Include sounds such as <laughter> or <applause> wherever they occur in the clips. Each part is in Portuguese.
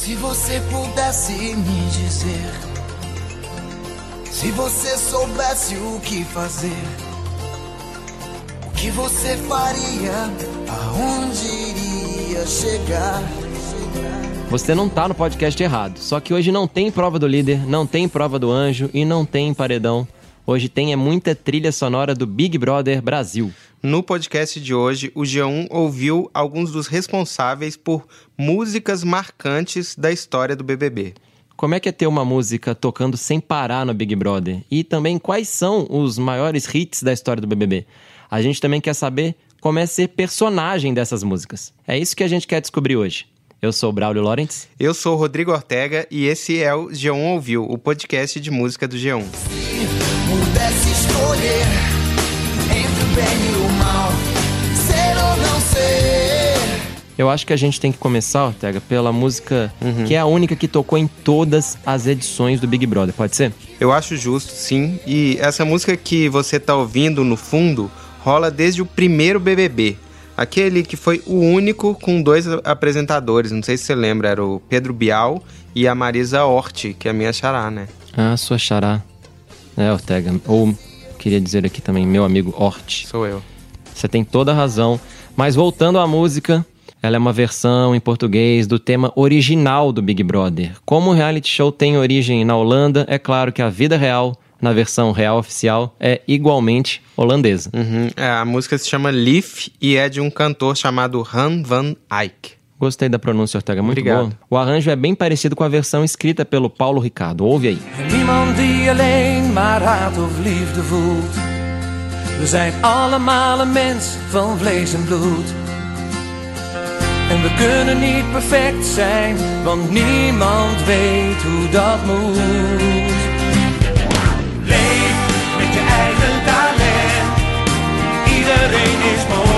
Se você pudesse me dizer, se você soubesse o que fazer, o que você faria, aonde iria chegar? Você não tá no podcast errado. Só que hoje não tem prova do líder, não tem prova do anjo e não tem paredão. Hoje tem é muita trilha sonora do Big Brother Brasil. No podcast de hoje, o G1 ouviu alguns dos responsáveis por músicas marcantes da história do BBB. Como é que é ter uma música tocando sem parar no Big Brother? E também quais são os maiores hits da história do BBB? A gente também quer saber como é ser personagem dessas músicas. É isso que a gente quer descobrir hoje. Eu sou o Braulio Lawrence. Eu sou o Rodrigo Ortega e esse é o G1 Ouviu, o podcast de música do G1. Se pudesse escolher bem e o mal, ser ou não ser. Eu acho que a gente tem que começar, Ortega, pela música que é a única que tocou em todas as edições do Big Brother, pode ser? Eu acho justo, sim. E essa música que você tá ouvindo no fundo rola desde o primeiro BBB. Aquele que foi o único com dois apresentadores. Não sei se você lembra, era o Pedro Bial e a Marisa Hort, que é a minha xará, né? Ah, sua xará. É, Ortega. Ou, queria dizer aqui também, meu amigo Hort. Sou eu. Você tem toda a razão. Mas voltando à música, ela é uma versão em português do tema original do Big Brother. Como o reality show tem origem na Holanda, é claro que a vida real, na versão real oficial, é igualmente holandesa. Uhum. É, a música se chama Leaf e é de um cantor chamado Han van Eyck. Gostei da pronúncia, Ortega, muito Obrigado. boa. O arranjo é bem parecido com a versão escrita pelo Paulo Ricardo. Ouve aí. Niemand die alleen maar haat of liefde voelt. We zijn allemaal een mens van vlees en bloed. En we kunnen niet perfect zijn, want niemand weet hoe dat moet. Leef met je eigen talent. Iedereen is mooi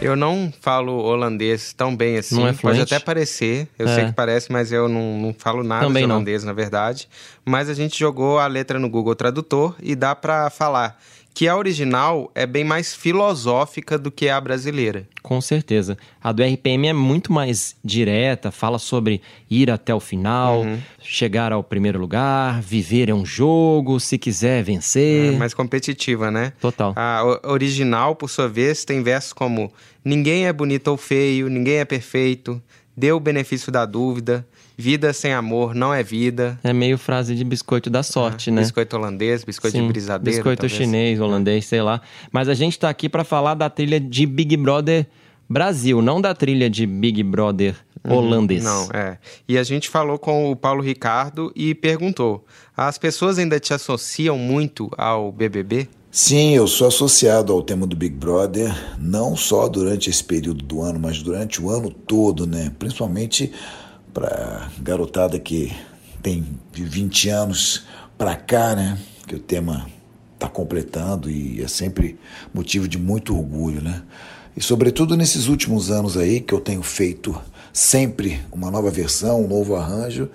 Eu não falo holandês tão bem assim. Não é Pode fluente? até parecer. Eu É. sei que parece, mas eu não, não falo nada Também de não. holandês, na verdade. Mas a gente jogou a letra no Google Tradutor e dá pra falar que a original é bem mais filosófica do que a brasileira. Com certeza. A do RPM é muito mais direta, fala sobre ir até o final, chegar ao primeiro lugar, viver é um jogo, se quiser vencer. É mais competitiva, né? Total. A original, por sua vez, tem versos como Ninguém é bonito ou feio, ninguém é perfeito, dê o benefício da dúvida, vida sem amor não é vida. É meio frase de biscoito da sorte, né? Biscoito holandês, biscoito Sim, de brisadeiro. Biscoito talvez. chinês, holandês, sei lá. Mas a gente tá aqui pra falar da trilha de Big Brother Brasil, não da trilha de Big Brother holandês. Uhum. Não, é. E a gente falou com o Paulo Ricardo e perguntou: as pessoas ainda te associam muito ao BBB? Sim, eu sou associado ao tema do Big Brother, não só durante esse período do ano, mas durante o ano todo, né? Principalmente para garotada que tem de 20 anos para cá, né? Que o tema está completando e é sempre motivo de muito orgulho, né? E sobretudo nesses últimos anos aí que eu tenho feito sempre uma nova versão, um novo arranjo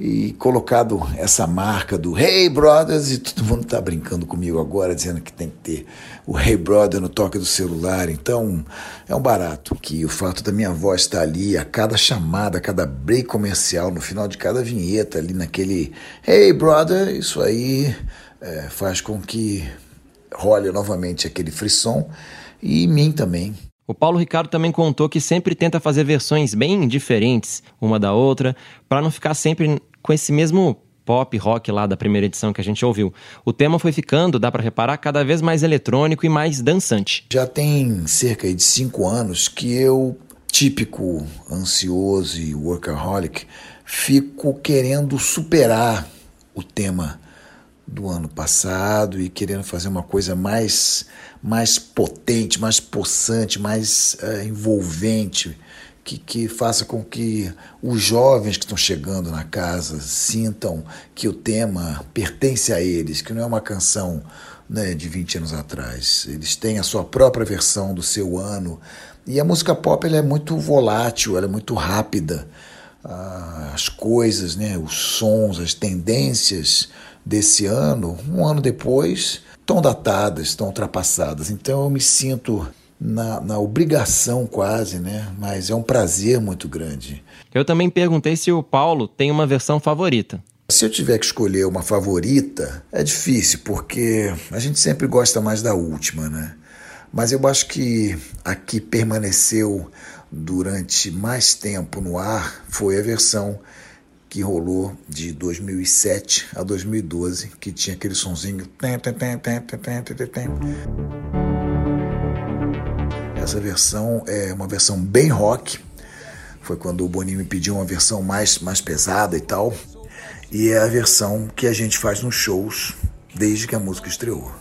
e colocado essa marca do Hey Brothers e todo mundo tá brincando comigo agora dizendo que tem que ter o Hey Brother no toque do celular. Então é um barato que o fato da minha voz estar ali a cada chamada, a cada break comercial, no final de cada vinheta ali naquele Hey Brother, isso aí é, faz com que role novamente aquele frisson e em mim também. O Paulo Ricardo também contou que sempre tenta fazer versões bem diferentes uma da outra, para não ficar sempre com esse mesmo pop rock lá da primeira edição que a gente ouviu. O tema foi ficando, dá pra reparar, cada vez mais eletrônico e mais dançante. Já tem cerca de cinco anos que eu, típico ansioso e workaholic, fico querendo superar o tema do ano passado e querendo fazer uma coisa mais, mais potente, mais possante, mais eh, envolvente, que, que faça com que os jovens que estão chegando na casa sintam que o tema pertence a eles, que não é uma canção né, de 20 anos atrás. Eles têm a sua própria versão do seu ano. E a música pop ela é muito volátil, ela é muito rápida. Ah, as coisas, né, os sons, as tendências desse ano, um ano depois, estão datadas, estão ultrapassadas. Então eu me sinto na, na obrigação quase, né? Mas é um prazer muito grande. Eu também perguntei se o Paulo tem uma versão favorita. Se eu tiver que escolher uma favorita, é difícil, porque a gente sempre gosta mais da última, né? Mas eu acho que a que permaneceu durante mais tempo no ar foi a versão que rolou de 2007 a 2012, que tinha aquele sonzinho. Essa versão é uma versão bem rock. Foi quando o Boninho me pediu uma versão mais, mais pesada e tal. E é a versão que a gente faz nos shows desde que a música estreou.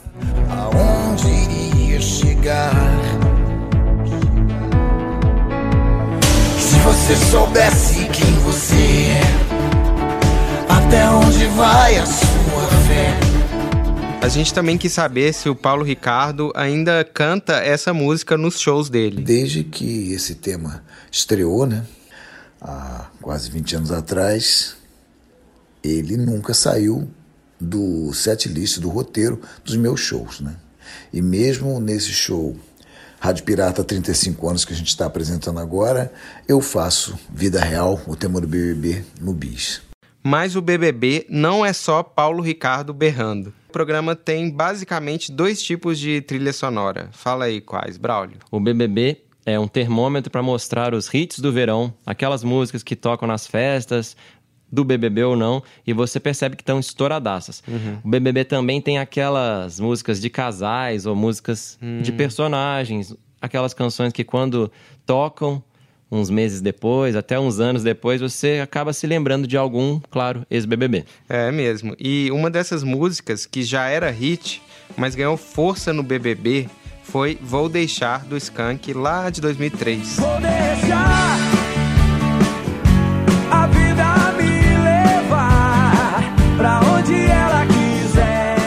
Aonde iria chegar? Se você soubesse quem você é, até onde vai a sua fé? A gente também quis saber se o Paulo Ricardo ainda canta essa música nos shows dele. Desde que esse tema estreou, né? Há quase 20 anos atrás, ele nunca saiu do set list, do roteiro dos meus shows, né? E mesmo nesse show Rádio Pirata 35 anos que a gente está apresentando agora, eu faço Vida Real, o tema do BBB, no BIS. Mas o BBB não é só Paulo Ricardo berrando. O programa tem basicamente dois tipos de trilha sonora. Fala aí quais, Braulio. O BBB é um termômetro para mostrar os hits do verão, aquelas músicas que tocam nas festas, do BBB ou não, e você percebe que estão estouradaças. Uhum. O BBB também tem aquelas músicas de casais ou músicas uhum. de personagens, aquelas canções que quando tocam uns meses depois, até uns anos depois, você acaba se lembrando de algum, claro, ex-BBB. É mesmo. E uma dessas músicas que já era hit, mas ganhou força no BBB, foi Vou Deixar do Skank lá de 2003. Vou deixar a vida me levar pra onde ela quiser.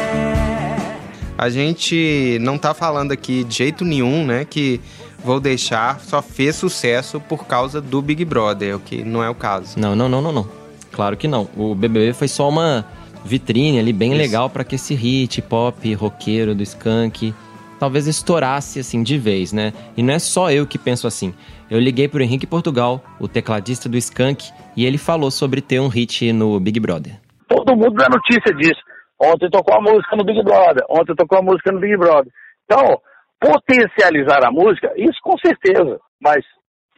A gente não tá falando aqui de jeito nenhum, né, que Vou Deixar só fez sucesso por causa do Big Brother, o que não é o caso. Não, não, não, não, não. Claro que não. O BBB foi só uma vitrine ali bem Isso. legal para que esse hit pop roqueiro do Skank talvez estourasse assim de vez, né? E não é só eu que penso assim. Eu liguei pro Henrique Portugal, o tecladista do Skank, e ele falou sobre ter um hit no Big Brother. Todo mundo dá notícia disso. Ontem tocou a música no Big Brother, ontem tocou a música no Big Brother. Então, potencializar a música, isso com certeza. Mas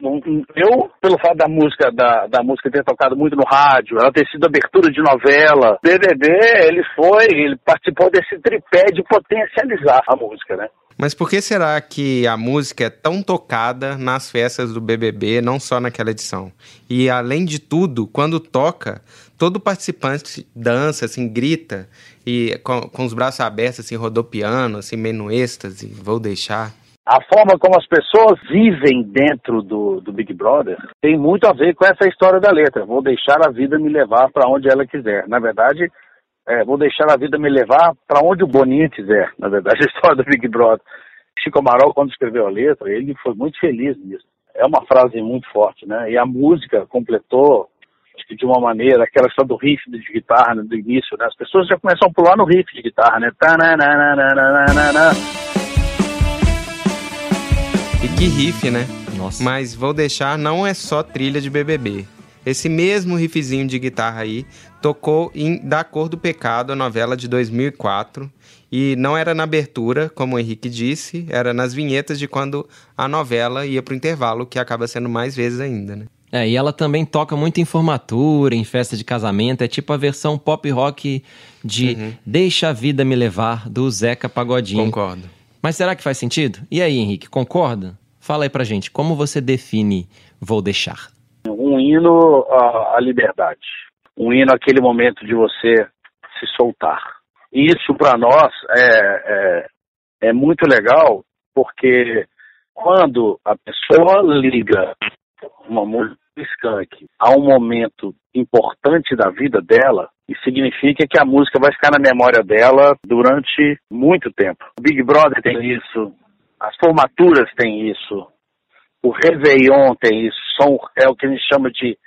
eu, pelo fato da música, da, da música ter tocado muito no rádio, ela ter sido abertura de novela, BBB, ele foi, ele participou desse tripé de potencializar a música, né? Mas por que será que a música é tão tocada nas festas do BBB, não só naquela edição? E além de tudo, quando toca, todo participante dança, assim, grita e com, com os braços abertos, assim, rodopiando, assim, meio no êxtase, vou deixar. A forma como as pessoas vivem dentro do, do Big Brother tem muito a ver com essa história da letra. Vou deixar a vida me levar para onde ela quiser. Na verdade, é, vou deixar a vida me levar para onde o Boninho quiser. Na verdade, <laughs> a história do Big Brother. Chico Amaral, quando escreveu a letra, ele foi muito feliz nisso. É uma frase muito forte, né? E a música completou de uma maneira, aquela história do riff de guitarra né, do início, né? As pessoas já começam a pular no riff de guitarra, né? E que riff, né? Nossa. Mas vou deixar, não é só trilha de BBB. Esse mesmo riffzinho de guitarra aí tocou em Da Cor do Pecado, a novela de 2004. E não era na abertura, como o Henrique disse, era nas vinhetas de quando a novela ia pro intervalo, que acaba sendo mais vezes ainda, né? É, e ela também toca muito em formatura, em festa de casamento. É tipo a versão pop rock de uhum. Deixa a Vida Me Levar, do Zeca Pagodinho. Concordo. Mas será que faz sentido? E aí, Henrique, concorda? Fala aí pra gente, como você define Vou Deixar? Um hino à, liberdade. Um hino àquele momento de você se soltar. Isso para nós é, é, é muito legal, porque quando a pessoa liga uma música Skank a um momento importante da vida dela, isso significa que a música vai ficar na memória dela durante muito tempo. O Big Brother tem isso, as formaturas têm isso, o Réveillon tem isso, são, é o que a gente chama de,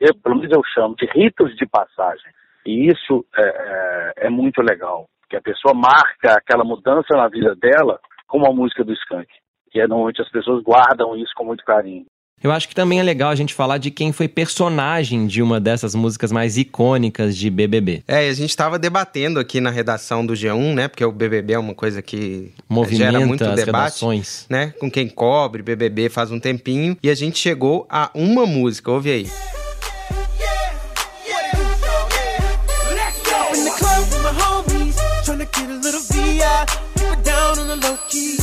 eu, pelo menos eu chamo, de ritos de passagem. E isso é, é, é muito legal, que a pessoa marca aquela mudança na vida dela com uma música do Skank. E normalmente as pessoas guardam isso com muito carinho. Eu acho que também é legal a gente falar de quem foi personagem de uma dessas músicas mais icônicas de BBB. É, a gente estava debatendo aqui na redação do G1, né? Porque o BBB é uma coisa que Movimenta gera muito as debate, redações. né? Com quem cobre BBB faz um tempinho e a gente chegou a uma música, ouve aí. In the club with my homies, tryna get a little VI. Down on the low key.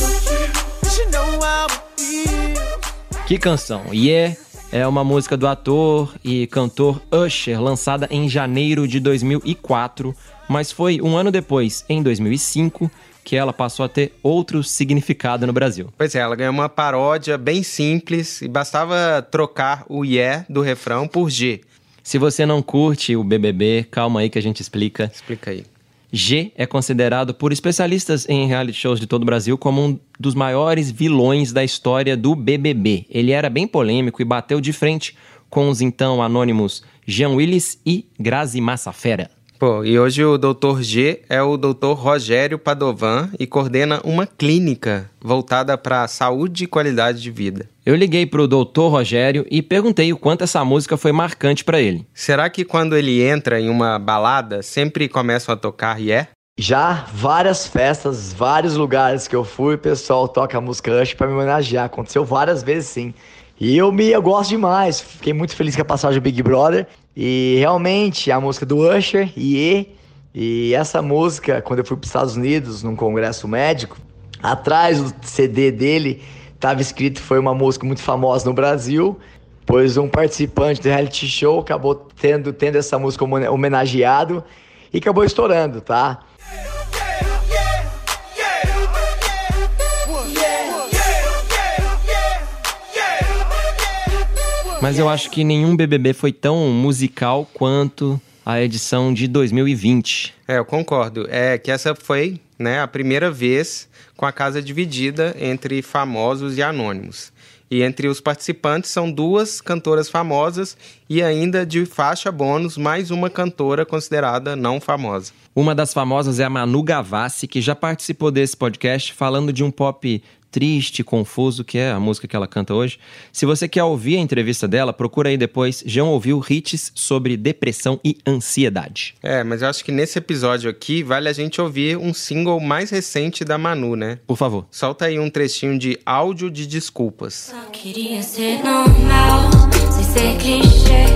Que canção? Yeah é uma música do ator e cantor Usher, lançada em janeiro de 2004, mas foi um ano depois, em 2005, que ela passou a ter outro significado no Brasil. Pois é, ela ganhou uma paródia bem simples e bastava trocar o yeah do refrão por G. Se você não curte o BBB, calma aí que a gente explica. Explica aí. G é considerado por especialistas em reality shows de todo o Brasil como um dos maiores vilões da história do BBB. Ele era bem polêmico e bateu de frente com os então anônimos Jean Willis e Grazi Massafera. Pô, e hoje o Dr. G é o Dr. Rogério Padovan e coordena uma clínica voltada para saúde e qualidade de vida. Eu liguei pro Dr. Rogério e perguntei o quanto essa música foi marcante para ele. Será que quando ele entra em uma balada, sempre começam a tocar yeah? Já várias festas, vários lugares que eu fui, o pessoal toca a música Rush pra me homenagear. Aconteceu várias vezes sim. E eu me eu gosto demais. Fiquei muito feliz com a passagem do Big Brother. E realmente a música do Usher, e e essa música, quando eu fui para os Estados Unidos num congresso médico, atrás do CD dele estava escrito foi uma música muito famosa no Brasil, pois um participante do reality show acabou tendo tendo essa música homen- homenageado e acabou estourando, tá? Mas eu acho que nenhum BBB foi tão musical quanto a edição de 2020. É, eu concordo. É que essa foi né, a primeira vez com a casa dividida entre famosos e anônimos. E entre os participantes são duas cantoras famosas e ainda de faixa bônus mais uma cantora considerada não famosa. Uma das famosas é a Manu Gavassi, que já participou desse podcast falando de um pop triste, confuso, que é a música que ela canta hoje. Se você quer ouvir a entrevista dela, procura aí depois. Já ouviu hits sobre depressão e ansiedade. É, mas eu acho que nesse episódio aqui vale a gente ouvir um single mais recente da Manu, né? Por favor. Solta aí um trechinho de áudio de desculpas. Só queria ser normal, sem ser clichê.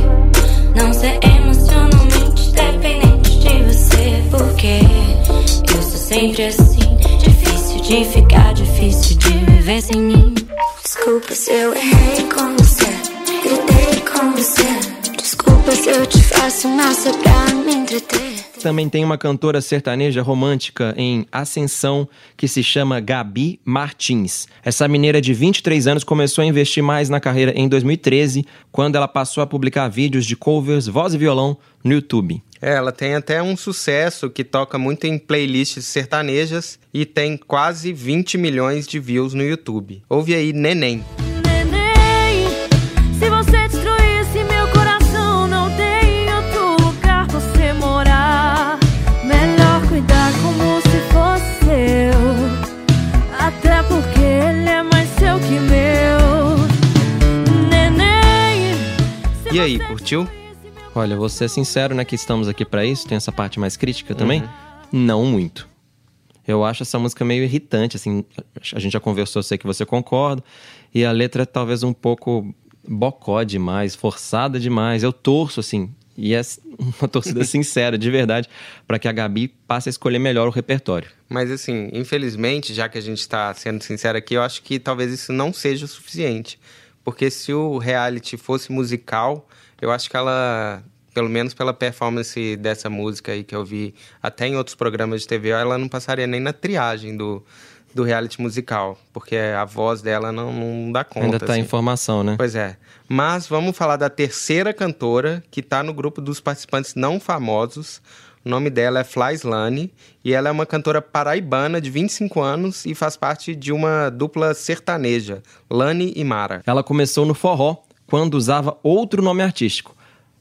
Não ser emocionalmente dependente de você. Porque eu sou sempre assim. De ficar, difícil de viver sem mim. Desculpa se eu errei com você. Gritei com você. Desculpa se eu te faço mal só pra me entreter. Também tem uma cantora sertaneja romântica em ascensão que se chama Gabi Martins. Essa mineira de 23 anos começou a investir mais na carreira em 2013, quando ela passou a publicar vídeos de covers, voz e violão no YouTube. É, ela tem até um sucesso que toca muito em playlists sertanejas e tem quase 20 milhões de views no YouTube. Ouve aí Neném. Neném, E aí, curtiu? Olha, vou ser sincero, né, que estamos aqui pra isso, tem essa parte mais crítica também. Não muito. Eu acho essa música meio irritante, assim, a gente já conversou, sei que você concorda, e a letra é talvez um pouco bocó demais, forçada demais. Eu torço, assim, e é <laughs> uma torcida <laughs> sincera, de verdade, pra que a Gabi passe a escolher melhor o repertório. Mas assim, infelizmente, já que a gente tá sendo sincero aqui, eu acho que talvez isso não seja o suficiente. Porque se o reality fosse musical, eu acho que ela, pelo menos pela performance dessa música aí que eu vi até em outros programas de TV, ela não passaria nem na triagem do, do reality musical. Porque a voz dela não, não dá conta. Ainda tá em assim. formação, né? Pois é. Mas vamos falar da terceira cantora que está no grupo dos participantes não famosos. O nome dela é Flyslane e ela é uma cantora paraibana de 25 anos e faz parte de uma dupla sertaneja, Lani e Mara. Ela começou no forró, quando usava outro nome artístico.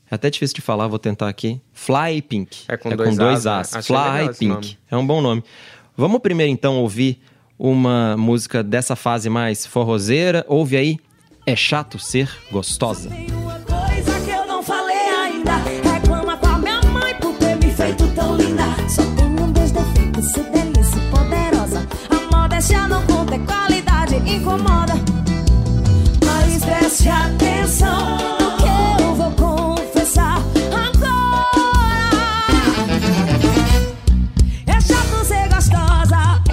É até difícil de falar, vou tentar aqui. Fly Pink. É com dois As, né? Legal Fly Pink. É um bom nome. Vamos primeiro então ouvir uma música dessa fase mais forrozeira. Ouve aí, É Chato Ser Gostosa. Incomoda Mas preste atenção no que eu vou confessar agora É chato ser gostosa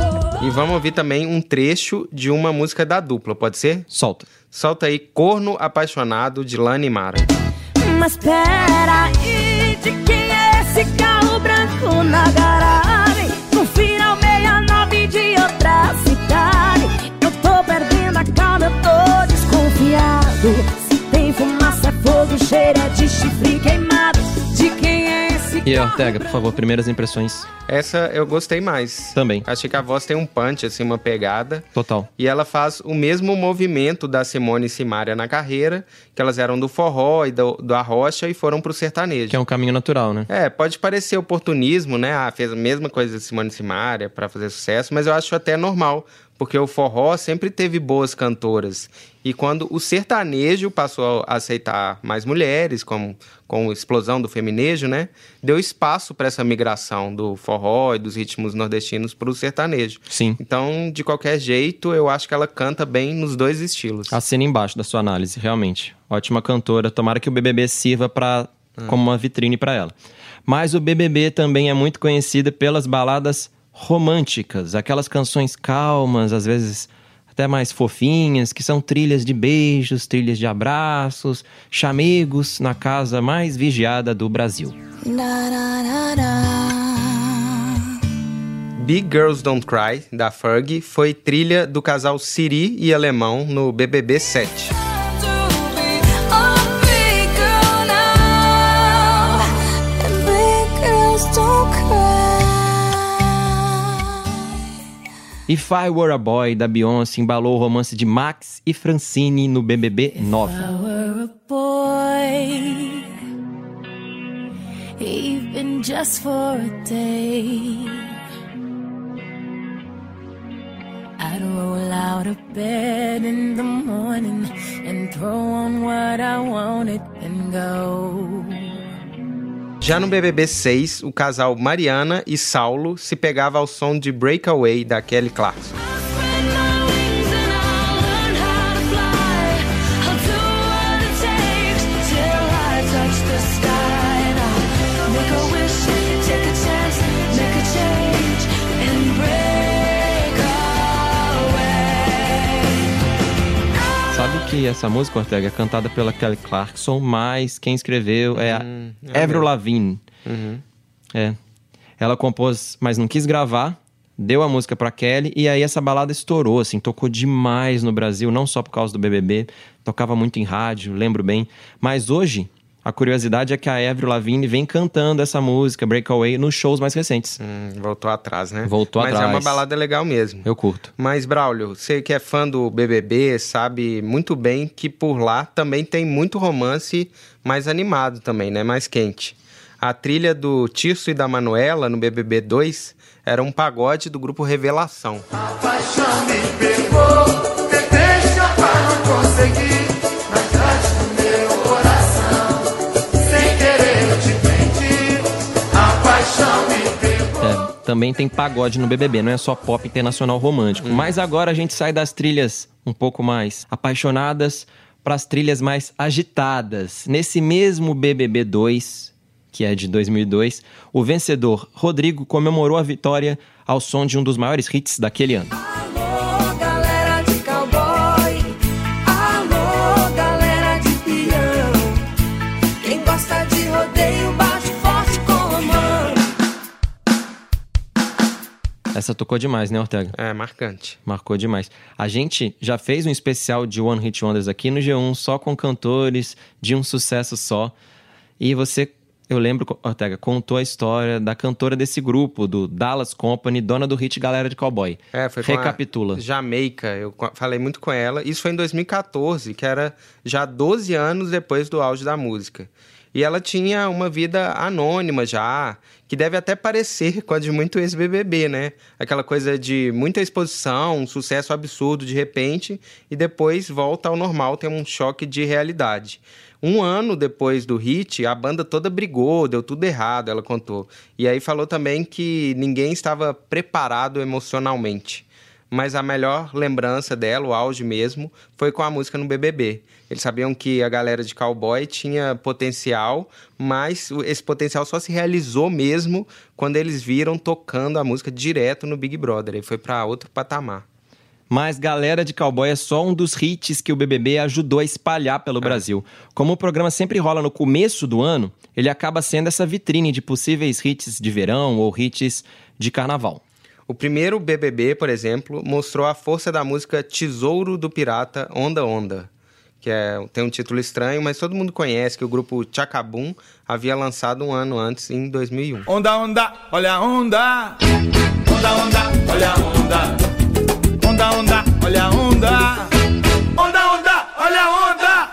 oh. E vamos ouvir também um trecho de uma música da dupla, pode ser? Solta. Solta aí Corno Apaixonado de Lana e Mara. Mas peraí, de quem é esse carro branco na garagem? Chifre queimado. De quem é esse E Ortega, por favor, primeiras impressões. Essa eu gostei mais. Também. Achei que a voz tem um punch, assim, uma pegada. Total. E ela faz o mesmo movimento da Simone e Simária na carreira, que elas eram do forró e do, do arrocha e foram pro sertanejo. Que é um caminho natural, né? É, pode parecer oportunismo, né? Ah, fez a mesma coisa da Simone Simaria para fazer sucesso, mas eu acho até normal, porque o forró sempre teve boas cantoras. E quando o sertanejo passou a aceitar mais mulheres, com, com a explosão do feminejo, né? Deu espaço para essa migração do forró e dos ritmos nordestinos para o sertanejo. Sim. Então, de qualquer jeito, eu acho que ela canta bem nos dois estilos. Assina embaixo da sua análise, realmente. Ótima cantora. Tomara que o BBB sirva pra, como uma vitrine para ela. Mas o BBB também é muito conhecida pelas baladas românticas, aquelas canções calmas, às vezes até mais fofinhas, que são trilhas de beijos, trilhas de abraços, chamegos na casa mais vigiada do Brasil. Big Girls Don't Cry, da Fergie, foi trilha do casal Siri e Alemão no BBB 7. If I Were a Boy, da Beyoncé, embalou o romance de Max e Francine no BBB 9. I were a boy, even just for a day, I'd roll out of bed in the morning and throw on what I wanted and go. Já no BBB 6, o casal Mariana e Saulo se pegava ao som de Breakaway da Kelly Clarkson. Que essa música, Ortega, é cantada pela Kelly Clarkson, mas quem escreveu é a Hum, é Avril mesmo. Lavigne. Uhum. É. Ela compôs, mas não quis gravar, deu a música pra Kelly e aí essa balada estourou, assim, tocou demais no Brasil, não só por causa do BBB, tocava muito em rádio, lembro bem. Mas hoje, a curiosidade é que a Avril Lavigne vem cantando essa música, Breakaway, nos shows mais recentes. Hum, voltou atrás, né? Voltou Mas é atrás. uma balada legal mesmo. Eu curto. Mas, Braulio, você que é fã do BBB sabe muito bem que por lá também tem muito romance mais animado também, né? Mais quente. A trilha do Tirso e da Manuela no BBB 2 era um pagode do grupo Revelação. paixão me pegou, tentei escapar, não consegui, também tem pagode no BBB, não é só pop internacional romântico. Mas agora a gente sai das trilhas um pouco mais apaixonadas para as trilhas mais agitadas. Nesse mesmo BBB 2, que é de 2002, o vencedor Rodrigo comemorou a vitória ao som de um dos maiores hits daquele ano. Essa tocou demais, né, Ortega? É, marcante. Marcou demais. A gente já fez um especial de One Hit Wonders aqui no G1, só com cantores de um sucesso só. E você, eu lembro, Ortega, contou a história da cantora desse grupo, do Dallas Company, dona do hit Galera de Cowboy. É, foi com Recapitula. a Jamaica, eu falei muito com ela. Isso foi em 2014, que era já 12 anos depois do auge da música. E ela tinha uma vida anônima já, que deve até parecer com a de muito ex-BBB, né? Aquela coisa de muita exposição, um sucesso absurdo de repente, e depois volta ao normal, tem um choque de realidade. Um ano depois do hit, a banda toda brigou, deu tudo errado, ela contou. E aí falou também que ninguém estava preparado emocionalmente. Mas a melhor lembrança dela, o auge mesmo, foi com a música no BBB. Eles sabiam que a galera de cowboy tinha potencial, mas esse potencial só se realizou mesmo quando eles viram tocando a música direto no Big Brother. E foi para outro patamar. Mas Galera de Cowboy é só um dos hits que o BBB ajudou a espalhar pelo Brasil. Como o programa sempre rola no começo do ano, ele acaba sendo essa vitrine de possíveis hits de verão ou hits de carnaval. O primeiro BBB, por exemplo, mostrou a força da música Tesouro do Pirata Onda Onda, que é, tem um título estranho, mas todo mundo conhece que o grupo Chacabum havia lançado um ano antes, em 2001. Onda, onda, olha a onda. Onda, onda, olha a onda. Onda, onda, olha a onda. Onda, onda, olha a onda.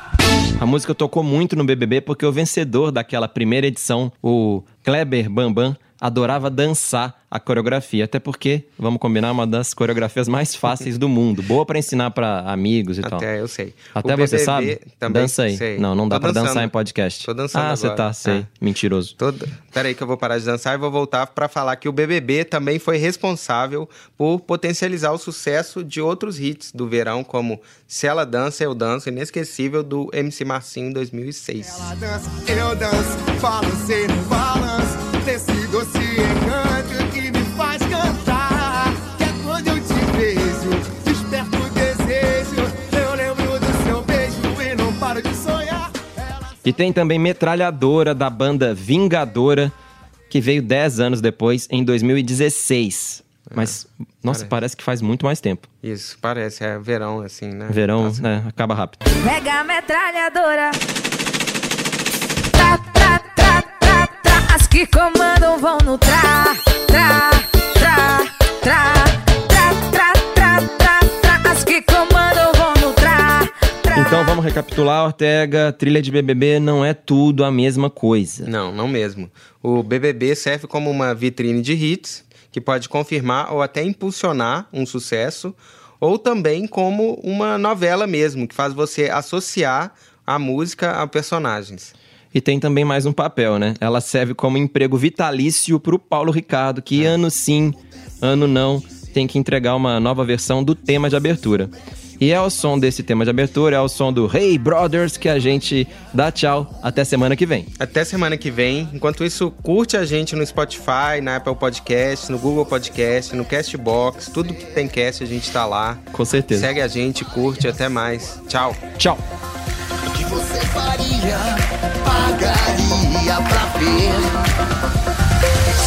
A música tocou muito no BBB porque o vencedor daquela primeira edição, o Kleber Bambam, adorava dançar a coreografia, até porque, vamos combinar, uma das coreografias mais fáceis do mundo, boa para ensinar para amigos e tal. Até eu sei. Até O você BBB sabe? também Dança aí. sei. Não, não dá Tô pra dançando. dançar em podcast. Tô dançando Ah, você tá, sei. É. Mentiroso. Todo... Peraí que eu vou parar de dançar e vou voltar para falar que o BBB também foi responsável por potencializar o sucesso de outros hits do verão, como Se Ela Dança, Eu Danço, inesquecível do MC Marcinho em 2006. Ela dança, eu danço, balancei no balanço Desse doce encanto que me faz cantar Que é quando eu te vejo, desperto o desejo Eu lembro do seu beijo e não paro de sonhar E tem também Metralhadora, da banda Vingadora, que veio 10 anos depois, em 2016. Mas, nossa, parece. parece que faz muito mais tempo. Isso, parece, é verão assim, né? Verão, né, acaba rápido. Pega a metralhadora. Que comandam vão no tra, tra, tra, tra, tra, tra, tra, tra, tra. As que comandam vão no tra, tra. Então vamos recapitular, Ortega. Trilha de BBB não é tudo a mesma coisa. Não, não mesmo. O BBB serve como uma vitrine de hits que pode confirmar ou até impulsionar um sucesso, ou também como uma novela mesmo, que faz você associar a música a personagens. E tem também mais um papel, né? Ela serve como emprego vitalício pro Paulo Ricardo, que ano sim, ano não, tem que entregar uma nova versão do tema de abertura. E é ao som desse tema de abertura, é ao som do Hey Brothers que a gente dá tchau. Até semana que vem. Até semana que vem. Enquanto isso, curte a gente no Spotify, na Apple Podcast, no Google Podcast, no Castbox, tudo que tem cast a gente tá lá. Com certeza. Segue a gente, curte, até mais. Tchau. Tchau pagaria pra ver.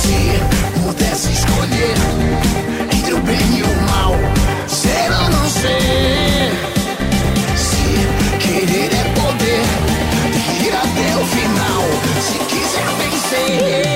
Se pudesse escolher entre o bem e o mal, ser ou não ser. Se querer é poder, ir até o final, se quiser vencer.